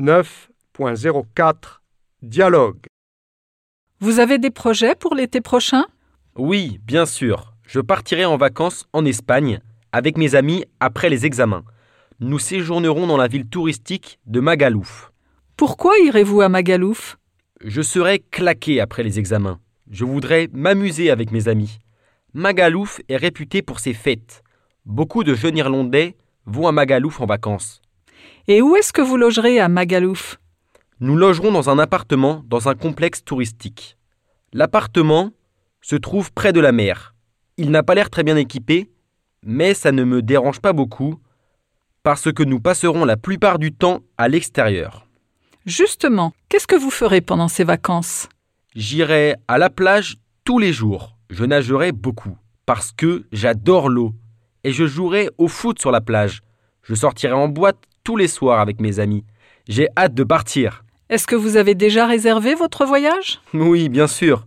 9.04 Dialogue. Vous avez des projets pour l'été prochain? Oui, bien sûr. Je partirai en vacances en Espagne avec mes amis après les examens. Nous séjournerons dans la ville touristique de Magalouf. Pourquoi irez-vous à Magalouf Je serai claqué après les examens. Je voudrais m'amuser avec mes amis. Magalouf est réputé pour ses fêtes. Beaucoup de jeunes Irlandais vont à Magalouf en vacances. Et où est-ce que vous logerez à Magalouf? Nous logerons dans un appartement dans un complexe touristique. L'appartement se trouve près de la mer. Il n'a pas l'air très bien équipé, mais ça ne me dérange pas beaucoup parce que nous passerons la plupart du temps à l'extérieur. Justement, qu'est-ce que vous ferez pendant ces vacances? J'irai à la plage tous les jours. Je nagerai beaucoup parce que j'adore l'eau et je jouerai au foot sur la plage. Je sortirai en boîte tous les soirs avec mes amis. J'ai hâte de partir. Est-ce que vous avez déjà réservé votre voyage? Oui, bien sûr.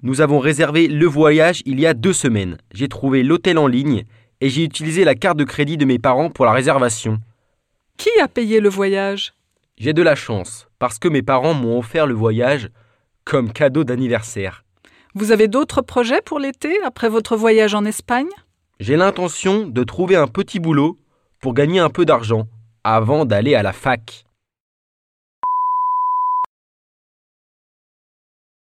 Nous avons réservé le voyage il y a deux semaines. J'ai trouvé l'hôtel en ligne et j'ai utilisé la carte de crédit de mes parents pour la réservation. Qui a payé le voyage? J'ai de la chance parce que mes parents m'ont offert le voyage comme cadeau d'anniversaire. Vous avez d'autres projets pour l'été après votre voyage en Espagne? J'ai l'intention de trouver un petit boulot pour gagner un peu d'argent avant d'aller à la fac.